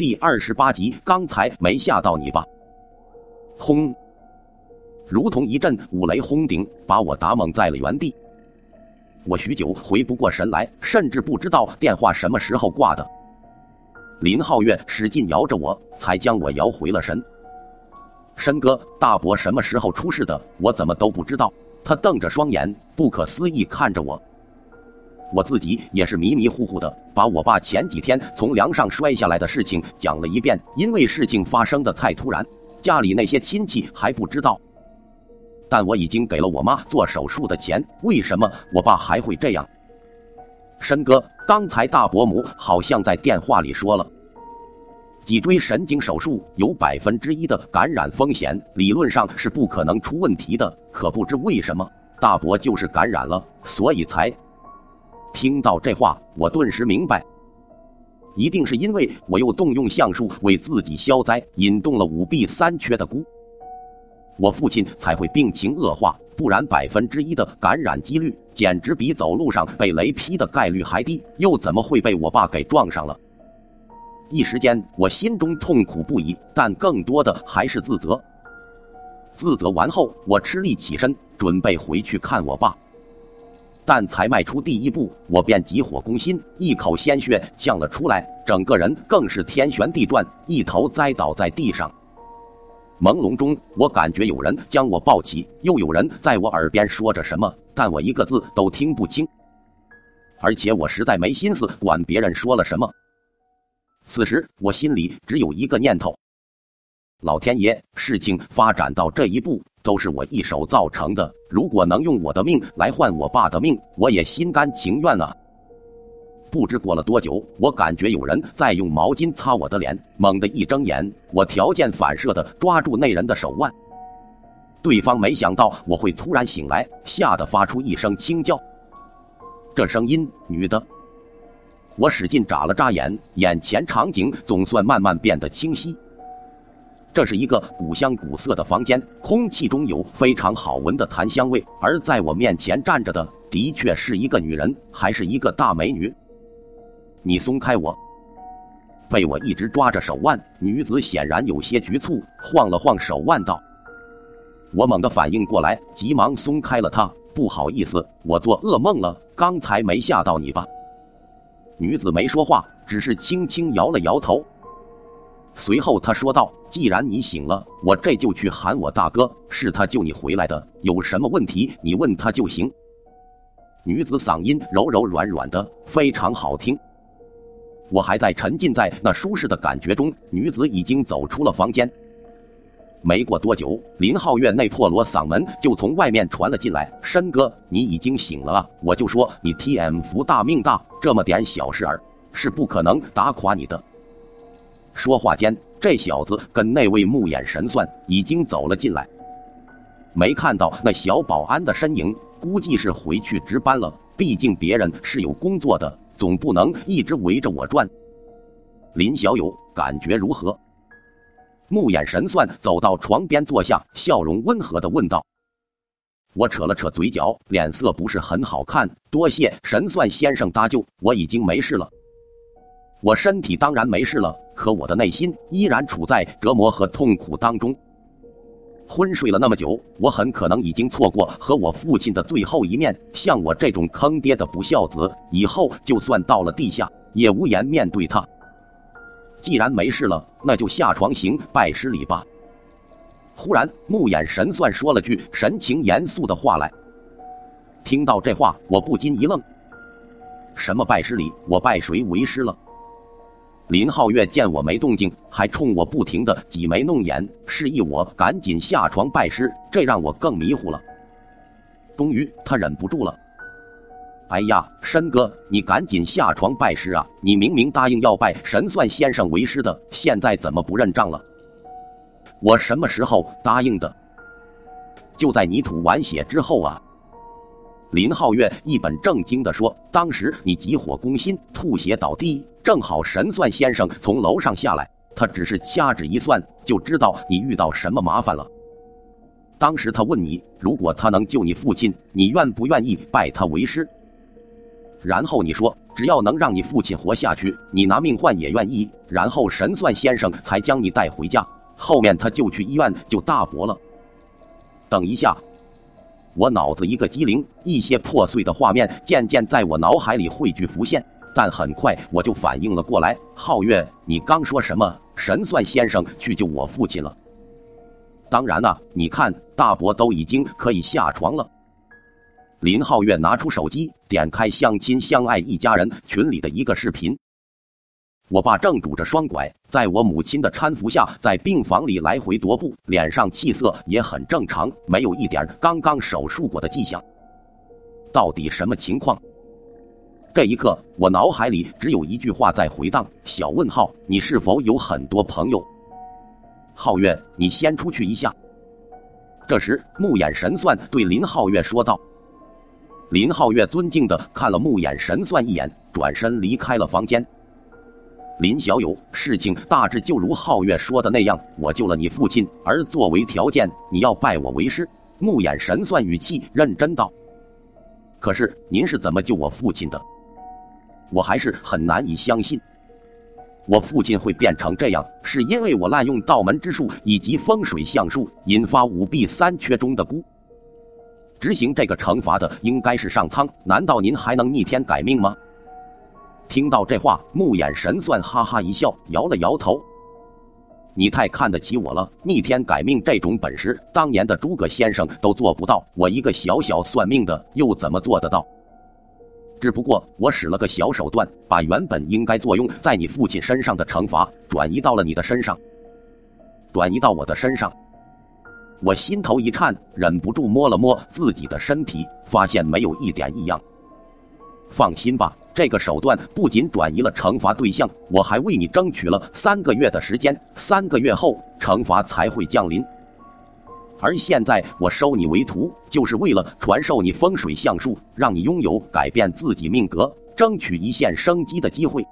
第二十八集，刚才没吓到你吧？轰！如同一阵五雷轰顶，把我打懵在了原地。我许久回不过神来，甚至不知道电话什么时候挂的。林皓月使劲摇着我，才将我摇回了神。申哥，大伯什么时候出事的？我怎么都不知道。他瞪着双眼，不可思议看着我。我自己也是迷迷糊糊的，把我爸前几天从梁上摔下来的事情讲了一遍。因为事情发生的太突然，家里那些亲戚还不知道。但我已经给了我妈做手术的钱，为什么我爸还会这样？申哥，刚才大伯母好像在电话里说了，脊椎神经手术有百分之一的感染风险，理论上是不可能出问题的。可不知为什么，大伯就是感染了，所以才……听到这话，我顿时明白，一定是因为我又动用相术为自己消灾，引动了五弊三缺的蛊。我父亲才会病情恶化，不然百分之一的感染几率简直比走路上被雷劈的概率还低，又怎么会被我爸给撞上了？一时间我心中痛苦不已，但更多的还是自责。自责完后，我吃力起身，准备回去看我爸，但才迈出第一步，我便急火攻心，一口鲜血呛了出来，整个人更是天旋地转，一头栽倒在地上。朦胧中，我感觉有人将我抱起，又有人在我耳边说着什么，但我一个字都听不清。而且我实在没心思管别人说了什么。此时我心里只有一个念头：老天爷，事情发展到这一步都是我一手造成的。如果能用我的命来换我爸的命，我也心甘情愿啊。不知过了多久，我感觉有人在用毛巾擦我的脸。猛地一睁眼，我条件反射的抓住那人的手腕。对方没想到我会突然醒来，吓得发出一声轻叫。这声音女的。我使劲眨了眨眼，眼前场景总算慢慢变得清晰。这是一个古香古色的房间，空气中有非常好闻的檀香味。而在我面前站着的，的确是一个女人，还是一个大美女。你松开我！被我一直抓着手腕，女子显然有些局促，晃了晃手腕道：“我猛地反应过来，急忙松开了她。不好意思，我做噩梦了，刚才没吓到你吧？”女子没说话，只是轻轻摇了摇头。随后他说道：“既然你醒了，我这就去喊我大哥，是他救你回来的，有什么问题你问他就行。”女子嗓音柔柔软软的，非常好听。我还在沉浸在那舒适的感觉中，女子已经走出了房间。没过多久，林浩月那破锣嗓门就从外面传了进来：“申哥，你已经醒了啊！我就说你 T M 福大命大，这么点小事儿是不可能打垮你的。”说话间，这小子跟那位目眼神算已经走了进来。没看到那小保安的身影，估计是回去值班了。毕竟别人是有工作的。总不能一直围着我转。林小友，感觉如何？目眼神算走到床边坐下，笑容温和的问道。我扯了扯嘴角，脸色不是很好看。多谢神算先生搭救，我已经没事了。我身体当然没事了，可我的内心依然处在折磨和痛苦当中。昏睡了那么久，我很可能已经错过和我父亲的最后一面。像我这种坑爹的不孝子，以后就算到了地下，也无颜面对他。既然没事了，那就下床行拜师礼吧。忽然，目眼神算说了句神情严肃的话来。听到这话，我不禁一愣：什么拜师礼？我拜谁为师了？林浩月见我没动静，还冲我不停的挤眉弄眼，示意我赶紧下床拜师，这让我更迷糊了。终于，他忍不住了：“哎呀，申哥，你赶紧下床拜师啊！你明明答应要拜神算先生为师的，现在怎么不认账了？”我什么时候答应的？就在你吐完血之后啊！林浩月一本正经的说：“当时你急火攻心，吐血倒地。”正好神算先生从楼上下来，他只是掐指一算，就知道你遇到什么麻烦了。当时他问你，如果他能救你父亲，你愿不愿意拜他为师？然后你说只要能让你父亲活下去，你拿命换也愿意。然后神算先生才将你带回家。后面他就去医院救大伯了。等一下，我脑子一个机灵，一些破碎的画面渐渐在我脑海里汇聚浮现。但很快我就反应了过来，皓月，你刚说什么？神算先生去救我父亲了？当然了，你看大伯都已经可以下床了。林皓月拿出手机，点开相亲相爱一家人群里的一个视频。我爸正拄着双拐，在我母亲的搀扶下，在病房里来回踱步，脸上气色也很正常，没有一点刚刚手术过的迹象。到底什么情况？这一刻，我脑海里只有一句话在回荡：小问号，你是否有很多朋友？皓月，你先出去一下。这时，木眼神算对林皓月说道。林皓月尊敬的看了木眼神算一眼，转身离开了房间。林小友，事情大致就如皓月说的那样，我救了你父亲，而作为条件，你要拜我为师。木眼神算语气认真道。可是您是怎么救我父亲的？我还是很难以相信，我父亲会变成这样，是因为我滥用道门之术以及风水相术，引发五弊三缺中的孤。执行这个惩罚的应该是上苍，难道您还能逆天改命吗？听到这话，木眼神算哈哈一笑，摇了摇头。你太看得起我了，逆天改命这种本事，当年的诸葛先生都做不到，我一个小小算命的又怎么做得到？只不过我使了个小手段，把原本应该作用在你父亲身上的惩罚转移到了你的身上，转移到我的身上。我心头一颤，忍不住摸了摸自己的身体，发现没有一点异样。放心吧，这个手段不仅转移了惩罚对象，我还为你争取了三个月的时间，三个月后惩罚才会降临。而现在我收你为徒，就是为了传授你风水相术，让你拥有改变自己命格、争取一线生机的机会。